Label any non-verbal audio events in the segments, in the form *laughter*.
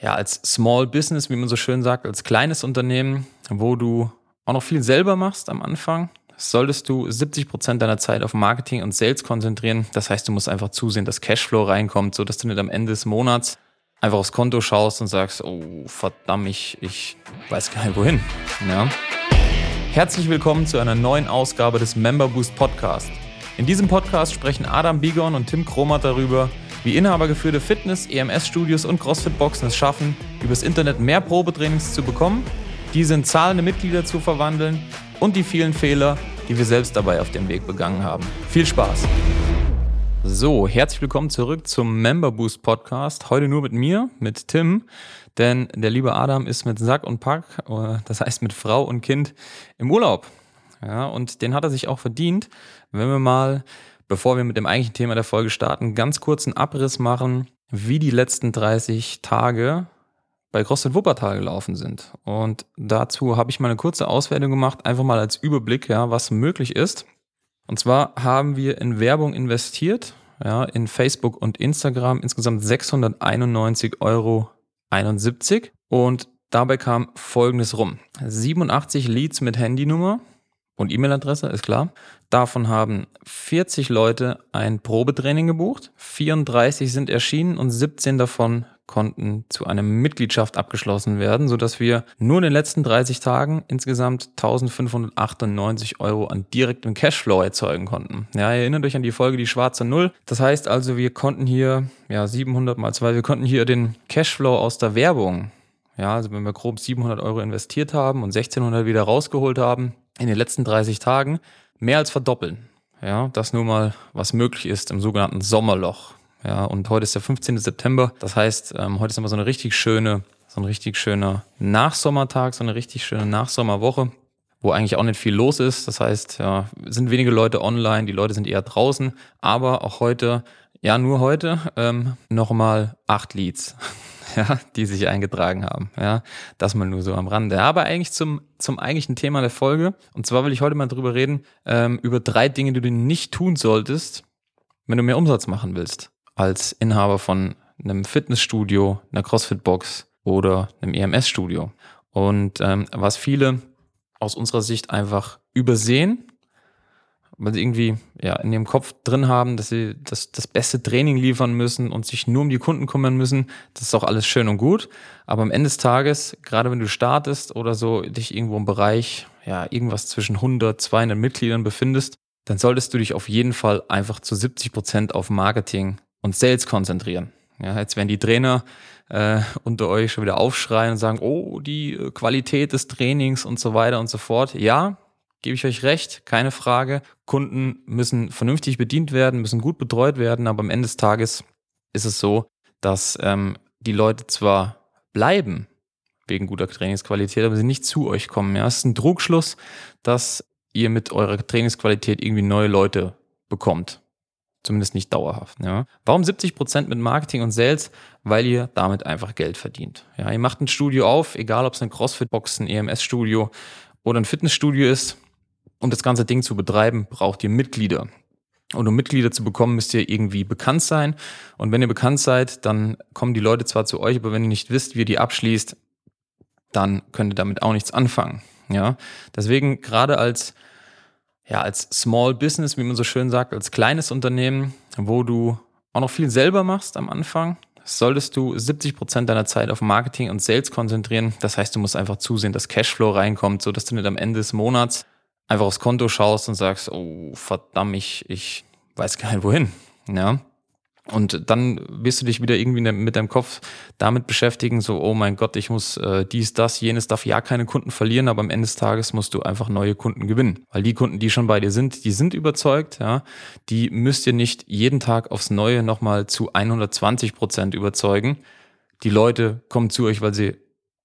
ja, als Small Business, wie man so schön sagt, als kleines Unternehmen, wo du auch noch viel selber machst am Anfang, solltest du 70 Prozent deiner Zeit auf Marketing und Sales konzentrieren. Das heißt, du musst einfach zusehen, dass Cashflow reinkommt, sodass du nicht am Ende des Monats einfach aufs Konto schaust und sagst, oh verdammt, ich, ich weiß gar nicht wohin. Ja. Herzlich willkommen zu einer neuen Ausgabe des Member Boost Podcast. In diesem Podcast sprechen Adam Bigon und Tim Kromat darüber, wie inhabergeführte Fitness-, EMS-Studios und CrossFit-Boxen es schaffen, übers Internet mehr Probetrainings zu bekommen, diese in zahlende Mitglieder zu verwandeln und die vielen Fehler, die wir selbst dabei auf dem Weg begangen haben. Viel Spaß! So, herzlich willkommen zurück zum Member Boost Podcast. Heute nur mit mir, mit Tim, denn der liebe Adam ist mit Sack und Pack, äh, das heißt mit Frau und Kind, im Urlaub. Ja, und den hat er sich auch verdient, wenn wir mal bevor wir mit dem eigentlichen Thema der Folge starten, ganz kurz einen Abriss machen, wie die letzten 30 Tage bei CrossFit Wuppertal gelaufen sind. Und dazu habe ich mal eine kurze Auswertung gemacht, einfach mal als Überblick, ja, was möglich ist. Und zwar haben wir in Werbung investiert, ja, in Facebook und Instagram insgesamt 691,71 Euro. Und dabei kam folgendes rum. 87 Leads mit Handynummer, und E-Mail-Adresse, ist klar. Davon haben 40 Leute ein Probetraining gebucht, 34 sind erschienen und 17 davon konnten zu einer Mitgliedschaft abgeschlossen werden, sodass wir nur in den letzten 30 Tagen insgesamt 1598 Euro an direktem Cashflow erzeugen konnten. Ja, erinnert euch an die Folge die schwarze Null. Das heißt also, wir konnten hier, ja, 700 mal 2, wir konnten hier den Cashflow aus der Werbung, ja, also wenn wir grob 700 Euro investiert haben und 1600 wieder rausgeholt haben, in den letzten 30 Tagen mehr als verdoppeln. Ja, das nur mal, was möglich ist im sogenannten Sommerloch. Ja, und heute ist der 15. September. Das heißt, ähm, heute ist immer so eine richtig schöne, so ein richtig schöner Nachsommertag, so eine richtig schöne Nachsommerwoche, wo eigentlich auch nicht viel los ist. Das heißt, ja, sind wenige Leute online, die Leute sind eher draußen, aber auch heute, ja, nur heute, ähm, nochmal acht Leads. Ja, die sich eingetragen haben. Ja, das mal nur so am Rande. Aber eigentlich zum, zum eigentlichen Thema der Folge. Und zwar will ich heute mal drüber reden, ähm, über drei Dinge, die du nicht tun solltest, wenn du mehr Umsatz machen willst. Als Inhaber von einem Fitnessstudio, einer CrossFit-Box oder einem EMS-Studio. Und ähm, was viele aus unserer Sicht einfach übersehen, weil sie irgendwie ja in ihrem Kopf drin haben, dass sie das, das beste Training liefern müssen und sich nur um die Kunden kümmern müssen. Das ist auch alles schön und gut. Aber am Ende des Tages, gerade wenn du startest oder so dich irgendwo im Bereich, ja, irgendwas zwischen 100, 200 Mitgliedern befindest, dann solltest du dich auf jeden Fall einfach zu 70 Prozent auf Marketing und Sales konzentrieren. Ja, jetzt werden die Trainer äh, unter euch schon wieder aufschreien und sagen, oh, die äh, Qualität des Trainings und so weiter und so fort. Ja, gebe ich euch recht, keine Frage. Kunden müssen vernünftig bedient werden, müssen gut betreut werden, aber am Ende des Tages ist es so, dass ähm, die Leute zwar bleiben wegen guter Trainingsqualität, aber sie nicht zu euch kommen. Ja, es ist ein Trugschluss, dass ihr mit eurer Trainingsqualität irgendwie neue Leute bekommt. Zumindest nicht dauerhaft. Ja. Warum 70 Prozent mit Marketing und Sales? Weil ihr damit einfach Geld verdient. Ja, ihr macht ein Studio auf, egal ob es ein CrossFit-Box, ein EMS-Studio oder ein Fitnessstudio ist um das ganze Ding zu betreiben, braucht ihr Mitglieder. Und um Mitglieder zu bekommen, müsst ihr irgendwie bekannt sein. Und wenn ihr bekannt seid, dann kommen die Leute zwar zu euch, aber wenn ihr nicht wisst, wie ihr die abschließt, dann könnt ihr damit auch nichts anfangen. Ja, deswegen gerade als ja, als Small Business, wie man so schön sagt, als kleines Unternehmen, wo du auch noch viel selber machst am Anfang, solltest du 70 Prozent deiner Zeit auf Marketing und Sales konzentrieren. Das heißt, du musst einfach zusehen, dass Cashflow reinkommt, so dass du nicht am Ende des Monats einfach aufs Konto schaust und sagst, oh verdammt, ich, ich weiß gar nicht wohin. Ja. Und dann wirst du dich wieder irgendwie mit deinem Kopf damit beschäftigen, so, oh mein Gott, ich muss äh, dies, das, jenes, darf ja keine Kunden verlieren, aber am Ende des Tages musst du einfach neue Kunden gewinnen. Weil die Kunden, die schon bei dir sind, die sind überzeugt, ja, die müsst ihr nicht jeden Tag aufs Neue nochmal zu 120 Prozent überzeugen. Die Leute kommen zu euch, weil sie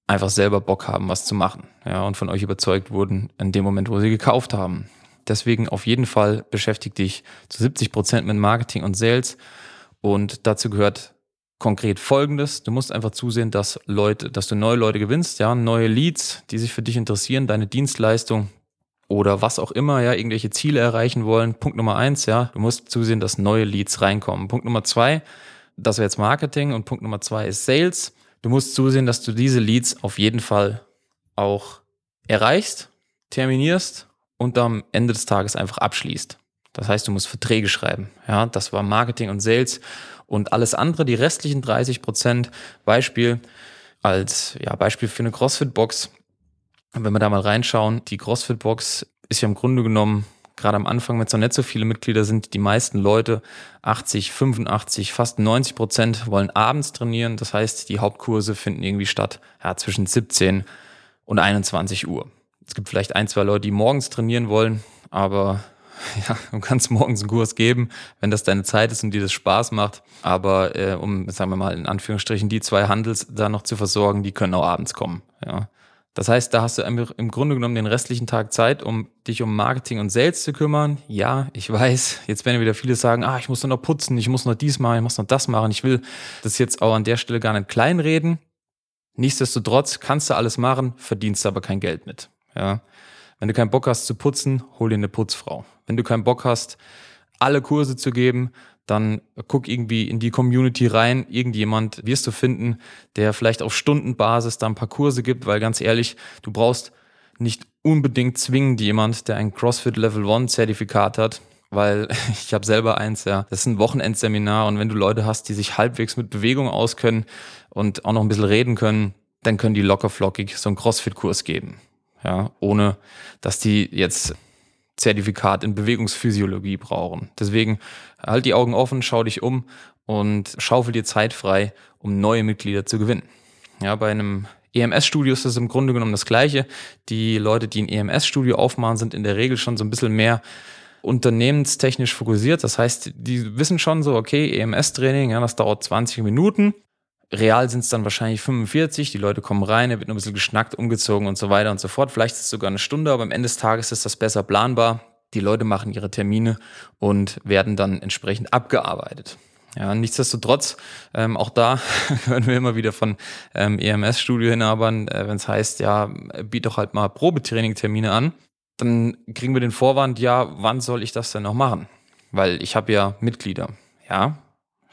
einfach selber Bock haben, was zu machen. Ja, und von euch überzeugt wurden in dem Moment, wo sie gekauft haben. Deswegen auf jeden Fall beschäftigt dich zu 70 Prozent mit Marketing und Sales. Und dazu gehört konkret Folgendes. Du musst einfach zusehen, dass Leute, dass du neue Leute gewinnst, ja, neue Leads, die sich für dich interessieren, deine Dienstleistung oder was auch immer, ja, irgendwelche Ziele erreichen wollen. Punkt Nummer eins, ja, du musst zusehen, dass neue Leads reinkommen. Punkt Nummer zwei, das wäre jetzt Marketing und Punkt Nummer zwei ist Sales Du musst zusehen, dass du diese Leads auf jeden Fall auch erreichst, terminierst und am Ende des Tages einfach abschließt. Das heißt, du musst Verträge schreiben. Ja, das war Marketing und Sales und alles andere, die restlichen 30 Prozent, Beispiel als ja, Beispiel für eine CrossFit-Box. Wenn wir da mal reinschauen, die CrossFit-Box ist ja im Grunde genommen gerade am Anfang, wenn es noch nicht so viele Mitglieder sind, die meisten Leute, 80, 85, fast 90 Prozent wollen abends trainieren. Das heißt, die Hauptkurse finden irgendwie statt ja, zwischen 17 und 21 Uhr. Es gibt vielleicht ein, zwei Leute, die morgens trainieren wollen, aber *laughs* ja, du kannst morgens einen Kurs geben, wenn das deine Zeit ist und dir das Spaß macht. Aber äh, um, sagen wir mal, in Anführungsstrichen die zwei Handels da noch zu versorgen, die können auch abends kommen. Ja. Das heißt, da hast du im Grunde genommen den restlichen Tag Zeit, um dich um Marketing und Sales zu kümmern. Ja, ich weiß, jetzt werden wieder viele sagen, ah, ich muss noch putzen, ich muss noch dies machen, ich muss noch das machen. Ich will das jetzt auch an der Stelle gar nicht kleinreden. Nichtsdestotrotz kannst du alles machen, verdienst aber kein Geld mit. Ja. Wenn du keinen Bock hast zu putzen, hol dir eine Putzfrau. Wenn du keinen Bock hast, alle Kurse zu geben, dann guck irgendwie in die Community rein. Irgendjemand wirst du finden, der vielleicht auf Stundenbasis da ein paar Kurse gibt, weil ganz ehrlich, du brauchst nicht unbedingt zwingend jemand, der ein CrossFit Level 1 Zertifikat hat, weil *laughs* ich habe selber eins, ja. Das ist ein Wochenendseminar und wenn du Leute hast, die sich halbwegs mit Bewegung auskennen und auch noch ein bisschen reden können, dann können die locker flockig so einen CrossFit-Kurs geben. Ja, ohne dass die jetzt Zertifikat in Bewegungsphysiologie brauchen. Deswegen halt die Augen offen, schau dich um und schaufel dir Zeit frei, um neue Mitglieder zu gewinnen. Ja, bei einem EMS-Studio ist das im Grunde genommen das Gleiche. Die Leute, die ein EMS-Studio aufmachen, sind in der Regel schon so ein bisschen mehr unternehmenstechnisch fokussiert. Das heißt, die wissen schon so, okay, EMS-Training, ja, das dauert 20 Minuten. Real sind es dann wahrscheinlich 45, die Leute kommen rein, er wird nur ein bisschen geschnackt, umgezogen und so weiter und so fort. Vielleicht ist es sogar eine Stunde, aber am Ende des Tages ist das besser planbar. Die Leute machen ihre Termine und werden dann entsprechend abgearbeitet. Ja, nichtsdestotrotz, ähm, auch da *laughs* hören wir immer wieder von ähm, EMS-Studioinhabern, äh, wenn es heißt, ja, biet doch halt mal Probetraining-Termine an, dann kriegen wir den Vorwand, ja, wann soll ich das denn noch machen? Weil ich habe ja Mitglieder. Ja,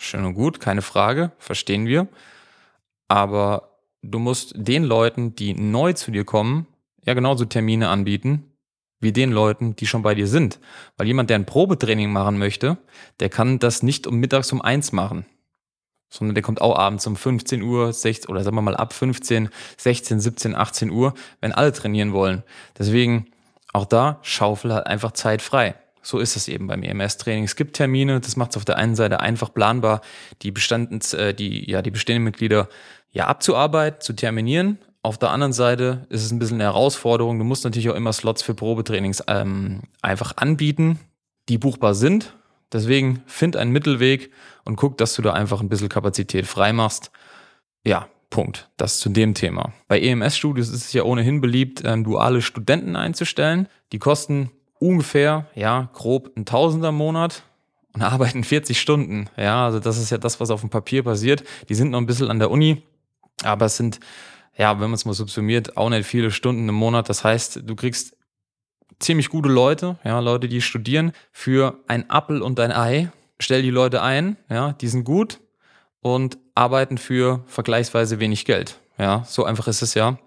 schön und gut, keine Frage, verstehen wir. Aber du musst den Leuten, die neu zu dir kommen, ja genauso Termine anbieten, wie den Leuten, die schon bei dir sind. Weil jemand, der ein Probetraining machen möchte, der kann das nicht um mittags um eins machen. Sondern der kommt auch abends um 15 Uhr, 16, oder sagen wir mal ab 15, 16, 17, 18 Uhr, wenn alle trainieren wollen. Deswegen auch da Schaufel hat einfach Zeit frei. So ist es eben beim EMS-Training. Es gibt Termine, das macht es auf der einen Seite einfach planbar, die, Bestandens, äh, die, ja, die bestehenden Mitglieder ja abzuarbeiten, zu terminieren. Auf der anderen Seite ist es ein bisschen eine Herausforderung. Du musst natürlich auch immer Slots für Probetrainings ähm, einfach anbieten, die buchbar sind. Deswegen find einen Mittelweg und guck, dass du da einfach ein bisschen Kapazität frei machst. Ja, Punkt. Das zu dem Thema. Bei EMS-Studios ist es ja ohnehin beliebt, ähm, duale Studenten einzustellen. Die kosten ungefähr, ja, grob ein Tausender im Monat und arbeiten 40 Stunden. Ja, also das ist ja das, was auf dem Papier passiert. Die sind noch ein bisschen an der Uni, aber es sind, ja, wenn man es mal subsumiert, auch nicht viele Stunden im Monat. Das heißt, du kriegst ziemlich gute Leute, ja, Leute, die studieren für ein Appel und ein Ei. Stell die Leute ein, ja, die sind gut und arbeiten für vergleichsweise wenig Geld. Ja, so einfach ist es ja.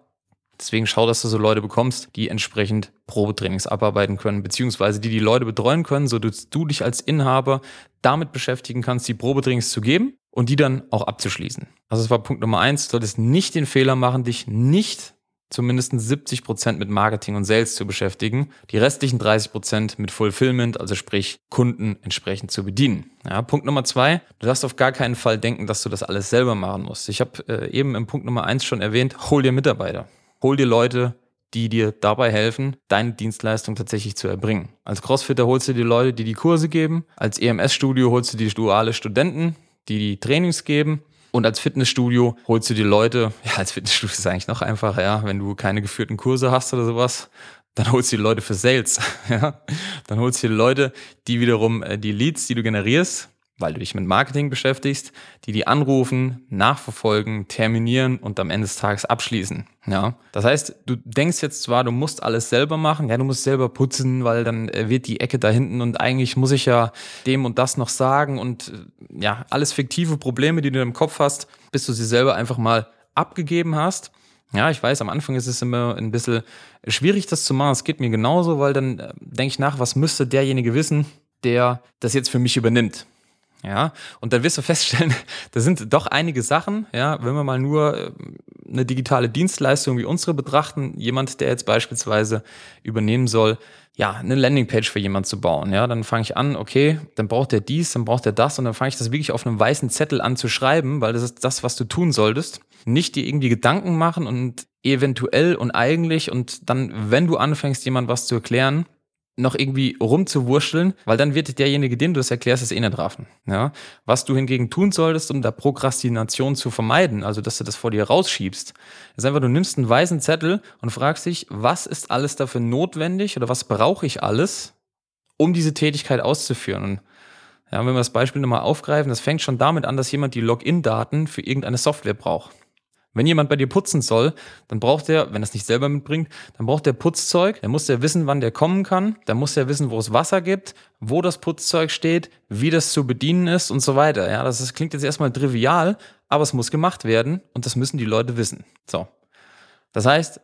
Deswegen schau, dass du so Leute bekommst, die entsprechend Probetrainings abarbeiten können, beziehungsweise die die Leute betreuen können, so dass du dich als Inhaber damit beschäftigen kannst, die Probetrainings zu geben und die dann auch abzuschließen. Also das war Punkt Nummer eins. Du solltest nicht den Fehler machen, dich nicht zumindest 70 Prozent mit Marketing und Sales zu beschäftigen, die restlichen 30 Prozent mit Fulfillment, also sprich Kunden entsprechend zu bedienen. Ja, Punkt Nummer zwei, du darfst auf gar keinen Fall denken, dass du das alles selber machen musst. Ich habe äh, eben im Punkt Nummer eins schon erwähnt, hol dir Mitarbeiter hol dir Leute, die dir dabei helfen, deine Dienstleistung tatsächlich zu erbringen. Als Crossfitter holst du dir Leute, die die Kurse geben. Als EMS-Studio holst du dir duale Studenten, die die Trainings geben. Und als Fitnessstudio holst du dir Leute, *laughs* ja, als Fitnessstudio ist es eigentlich noch einfacher, ja, wenn du keine geführten Kurse hast oder sowas, dann holst du die Leute für Sales, *laughs* ja. Dann holst du dir Leute, die wiederum äh, die Leads, die du generierst, weil du dich mit Marketing beschäftigst, die die anrufen, nachverfolgen, terminieren und am Ende des Tages abschließen. Ja, das heißt, du denkst jetzt zwar, du musst alles selber machen, ja, du musst selber putzen, weil dann äh, wird die Ecke da hinten und eigentlich muss ich ja dem und das noch sagen und äh, ja, alles fiktive Probleme, die du im Kopf hast, bis du sie selber einfach mal abgegeben hast. Ja, ich weiß, am Anfang ist es immer ein bisschen schwierig, das zu machen. Es geht mir genauso, weil dann äh, denke ich nach, was müsste derjenige wissen, der das jetzt für mich übernimmt. Ja, und dann wirst du feststellen, *laughs* da sind doch einige Sachen, ja, wenn wir mal nur äh, eine digitale Dienstleistung wie unsere betrachten, jemand, der jetzt beispielsweise übernehmen soll, ja, eine Landingpage für jemand zu bauen, ja, dann fange ich an, okay, dann braucht er dies, dann braucht er das und dann fange ich das wirklich auf einem weißen Zettel an zu schreiben, weil das ist das, was du tun solltest. Nicht dir irgendwie Gedanken machen und eventuell und eigentlich und dann, wenn du anfängst, jemand was zu erklären, noch irgendwie rumzuwurschteln, weil dann wird derjenige, den du das erklärst, es eh nicht raffen. Ja? Was du hingegen tun solltest, um da Prokrastination zu vermeiden, also dass du das vor dir rausschiebst, ist einfach, du nimmst einen weißen Zettel und fragst dich, was ist alles dafür notwendig oder was brauche ich alles, um diese Tätigkeit auszuführen. Und ja, wenn wir das Beispiel nochmal aufgreifen, das fängt schon damit an, dass jemand die Login-Daten für irgendeine Software braucht. Wenn jemand bei dir putzen soll, dann braucht er, wenn er es nicht selber mitbringt, dann braucht er Putzzeug. Dann muss er wissen, wann der kommen kann. Dann muss er wissen, wo es Wasser gibt, wo das Putzzeug steht, wie das zu bedienen ist und so weiter. Ja, das, ist, klingt jetzt erstmal trivial, aber es muss gemacht werden und das müssen die Leute wissen. So. Das heißt,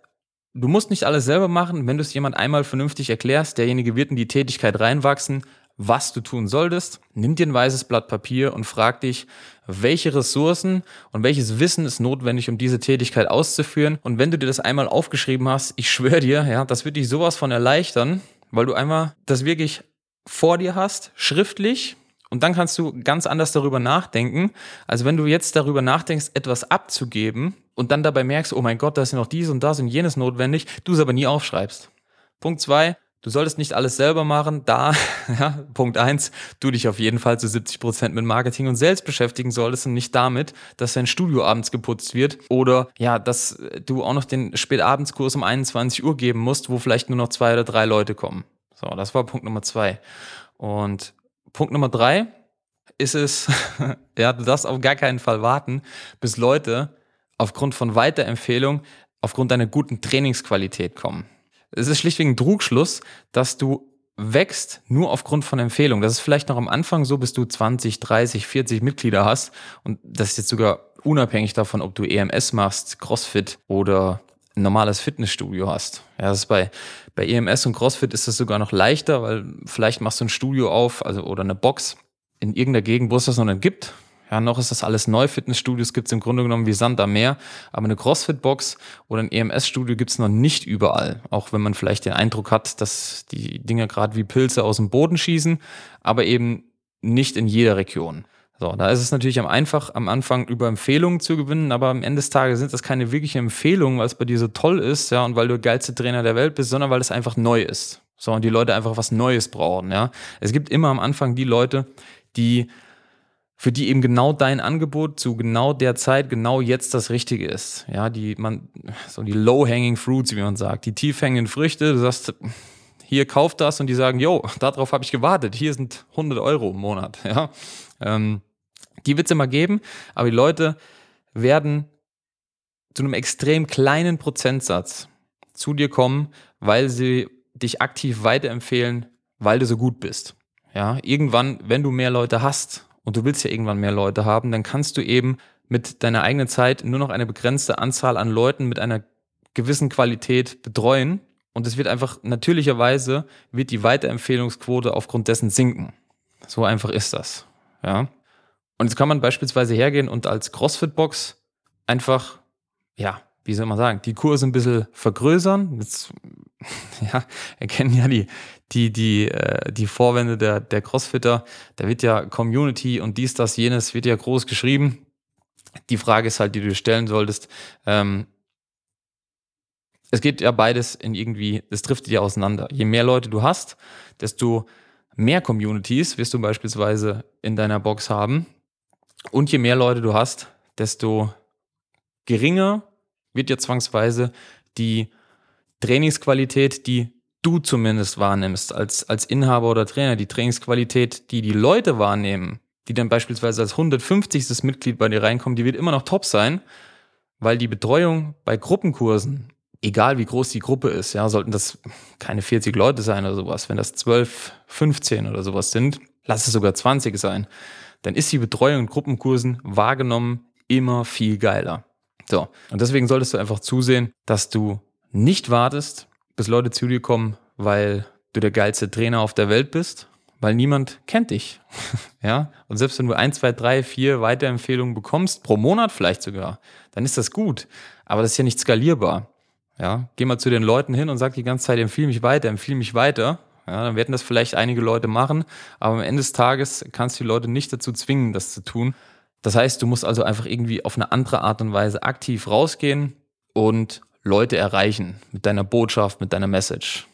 du musst nicht alles selber machen. Wenn du es jemand einmal vernünftig erklärst, derjenige wird in die Tätigkeit reinwachsen, was du tun solltest. Nimm dir ein weißes Blatt Papier und frag dich, welche Ressourcen und welches Wissen ist notwendig, um diese Tätigkeit auszuführen. Und wenn du dir das einmal aufgeschrieben hast, ich schwöre dir, ja, das wird dich sowas von erleichtern, weil du einmal das wirklich vor dir hast, schriftlich, und dann kannst du ganz anders darüber nachdenken. Also wenn du jetzt darüber nachdenkst, etwas abzugeben und dann dabei merkst, oh mein Gott, da ist ja noch dies und das und jenes notwendig, du es aber nie aufschreibst. Punkt zwei, Du solltest nicht alles selber machen. Da, *laughs* ja, Punkt eins, du dich auf jeden Fall zu 70 Prozent mit Marketing und Sales beschäftigen solltest und nicht damit, dass dein Studio abends geputzt wird oder ja, dass du auch noch den Spätabendskurs um 21 Uhr geben musst, wo vielleicht nur noch zwei oder drei Leute kommen. So, das war Punkt Nummer zwei. Und Punkt Nummer drei ist es, *laughs* ja, du darfst auf gar keinen Fall warten, bis Leute aufgrund von Weiterempfehlung, aufgrund deiner guten Trainingsqualität kommen. Es ist schlichtweg ein Trugschluss, dass du wächst nur aufgrund von Empfehlungen. Das ist vielleicht noch am Anfang so, bis du 20, 30, 40 Mitglieder hast. Und das ist jetzt sogar unabhängig davon, ob du EMS machst, CrossFit oder ein normales Fitnessstudio hast. Ja, das ist bei, bei EMS und CrossFit ist das sogar noch leichter, weil vielleicht machst du ein Studio auf, also oder eine Box in irgendeiner Gegend, wo es das noch nicht gibt. Ja, noch ist das alles neu. Fitnessstudios gibt es im Grunde genommen wie Sand am Meer. Aber eine CrossFit-Box oder ein EMS-Studio gibt es noch nicht überall. Auch wenn man vielleicht den Eindruck hat, dass die Dinger gerade wie Pilze aus dem Boden schießen, aber eben nicht in jeder Region. So, da ist es natürlich am einfach am Anfang über Empfehlungen zu gewinnen, aber am Ende des Tages sind das keine wirkliche Empfehlungen, weil es bei dir so toll ist, ja, und weil du der geilste Trainer der Welt bist, sondern weil es einfach neu ist. So, und die Leute einfach was Neues brauchen, ja. Es gibt immer am Anfang die Leute, die für die eben genau dein Angebot zu genau der Zeit, genau jetzt das Richtige ist. Ja, die man, so die low-hanging fruits, wie man sagt, die tiefhängenden Früchte, du sagst, hier kauft das und die sagen, yo, darauf habe ich gewartet, hier sind 100 Euro im Monat. *laughs* Ja, ähm, die wird es immer geben, aber die Leute werden zu einem extrem kleinen Prozentsatz zu dir kommen, weil sie dich aktiv weiterempfehlen, weil du so gut bist. Ja, irgendwann, wenn du mehr Leute hast und du willst ja irgendwann mehr Leute haben, dann kannst du eben mit deiner eigenen Zeit nur noch eine begrenzte Anzahl an Leuten mit einer gewissen Qualität betreuen. Und es wird einfach natürlicherweise wird die Weiterempfehlungsquote aufgrund dessen sinken. So einfach ist das. Ja. Und jetzt kann man beispielsweise hergehen und als CrossFit-Box einfach, ja, wie soll man sagen, die Kurse ein bisschen vergrößern. Jetzt, *laughs* ja, erkennen ja die, die, die, äh, die Vorwände der, der Crossfitter. Da wird ja Community und dies, das, jenes wird ja groß geschrieben. Die Frage ist halt, die du stellen solltest. Ähm, es geht ja beides in irgendwie, es trifft dir auseinander. Je mehr Leute du hast, desto mehr Communities wirst du beispielsweise in deiner Box haben. Und je mehr Leute du hast, desto geringer wird ja zwangsweise die Trainingsqualität, die du zumindest wahrnimmst als, als Inhaber oder Trainer, die Trainingsqualität, die die Leute wahrnehmen, die dann beispielsweise als 150. Mitglied bei dir reinkommen, die wird immer noch top sein, weil die Betreuung bei Gruppenkursen, egal wie groß die Gruppe ist, ja, sollten das keine 40 Leute sein oder sowas, wenn das 12, 15 oder sowas sind, lass es sogar 20 sein, dann ist die Betreuung in Gruppenkursen wahrgenommen immer viel geiler. So, und deswegen solltest du einfach zusehen, dass du nicht wartest, bis Leute zu dir kommen, weil du der geilste Trainer auf der Welt bist, weil niemand kennt dich. *laughs* ja, und selbst wenn du ein, zwei, drei, vier Weiterempfehlungen bekommst, pro Monat vielleicht sogar, dann ist das gut. Aber das ist ja nicht skalierbar. Ja, geh mal zu den Leuten hin und sag die ganze Zeit, empfehle mich weiter, empfehle mich weiter. Ja, dann werden das vielleicht einige Leute machen, aber am Ende des Tages kannst du die Leute nicht dazu zwingen, das zu tun. Das heißt, du musst also einfach irgendwie auf eine andere Art und Weise aktiv rausgehen und Leute erreichen mit deiner Botschaft, mit deiner Message.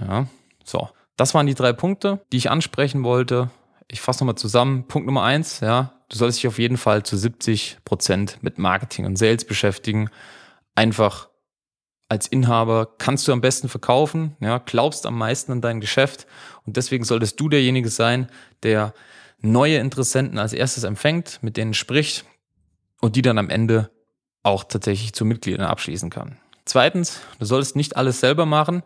Ja, so. Das waren die drei Punkte, die ich ansprechen wollte. Ich fasse nochmal zusammen. Punkt Nummer eins, ja, du solltest dich auf jeden Fall zu 70 Prozent mit Marketing und Sales beschäftigen. Einfach als Inhaber kannst du am besten verkaufen, ja, glaubst am meisten an dein Geschäft und deswegen solltest du derjenige sein, der neue Interessenten als erstes empfängt, mit denen spricht und die dann am Ende auch tatsächlich zu Mitgliedern abschließen kann. Zweitens, du solltest nicht alles selber machen.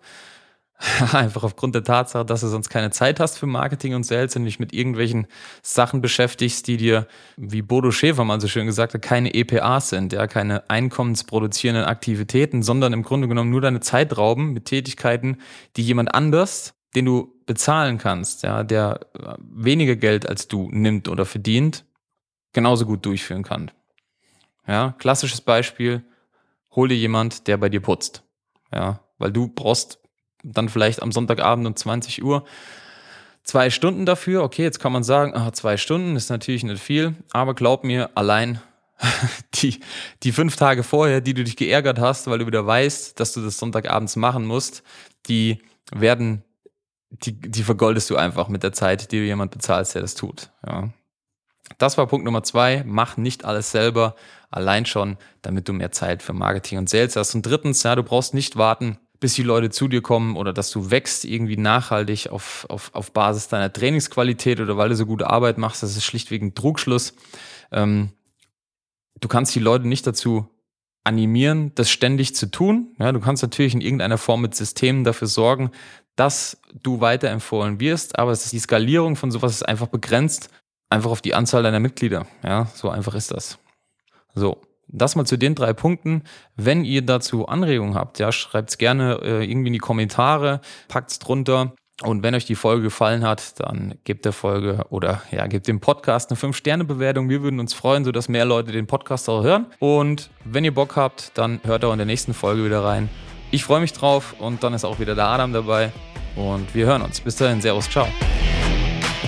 *laughs* Einfach aufgrund der Tatsache, dass du sonst keine Zeit hast für Marketing und Sales und dich mit irgendwelchen Sachen beschäftigst, die dir, wie Bodo Schäfer mal so schön gesagt hat, keine EPAs sind, ja, keine einkommensproduzierenden Aktivitäten, sondern im Grunde genommen nur deine Zeit rauben mit Tätigkeiten, die jemand anders, den du bezahlen kannst, ja, der weniger Geld als du nimmt oder verdient, genauso gut durchführen kann. Ja, klassisches Beispiel, hol dir jemand, der bei dir putzt. Ja, weil du brauchst dann vielleicht am Sonntagabend um 20 Uhr zwei Stunden dafür. Okay, jetzt kann man sagen, ach, zwei Stunden ist natürlich nicht viel, aber glaub mir, allein *laughs* die, die fünf Tage vorher, die du dich geärgert hast, weil du wieder weißt, dass du das Sonntagabends machen musst, die werden, die, die vergoldest du einfach mit der Zeit, die du jemand bezahlst, der das tut. Ja. Das war Punkt Nummer zwei. Mach nicht alles selber, allein schon, damit du mehr Zeit für Marketing und Sales hast. Und drittens, ja, du brauchst nicht warten, bis die Leute zu dir kommen oder dass du wächst irgendwie nachhaltig auf, auf, auf Basis deiner Trainingsqualität oder weil du so gute Arbeit machst. Das ist schlichtweg ein Trugschluss. Ähm, du kannst die Leute nicht dazu animieren, das ständig zu tun. Ja, du kannst natürlich in irgendeiner Form mit Systemen dafür sorgen, dass du weiterempfohlen wirst, aber die Skalierung von sowas ist einfach begrenzt, einfach auf die Anzahl deiner Mitglieder. Ja, so einfach ist das. So, das mal zu den drei Punkten. Wenn ihr dazu Anregungen habt, ja, schreibt es gerne äh, irgendwie in die Kommentare, packt es drunter. Und wenn euch die Folge gefallen hat, dann gebt der Folge oder ja, gebt dem Podcast eine 5-Sterne-Bewertung. Wir würden uns freuen, sodass mehr Leute den Podcast auch hören. Und wenn ihr Bock habt, dann hört auch in der nächsten Folge wieder rein. Ich freue mich drauf und dann ist auch wieder der Adam dabei. Und wir hören uns. Bis dahin, Servus, ciao.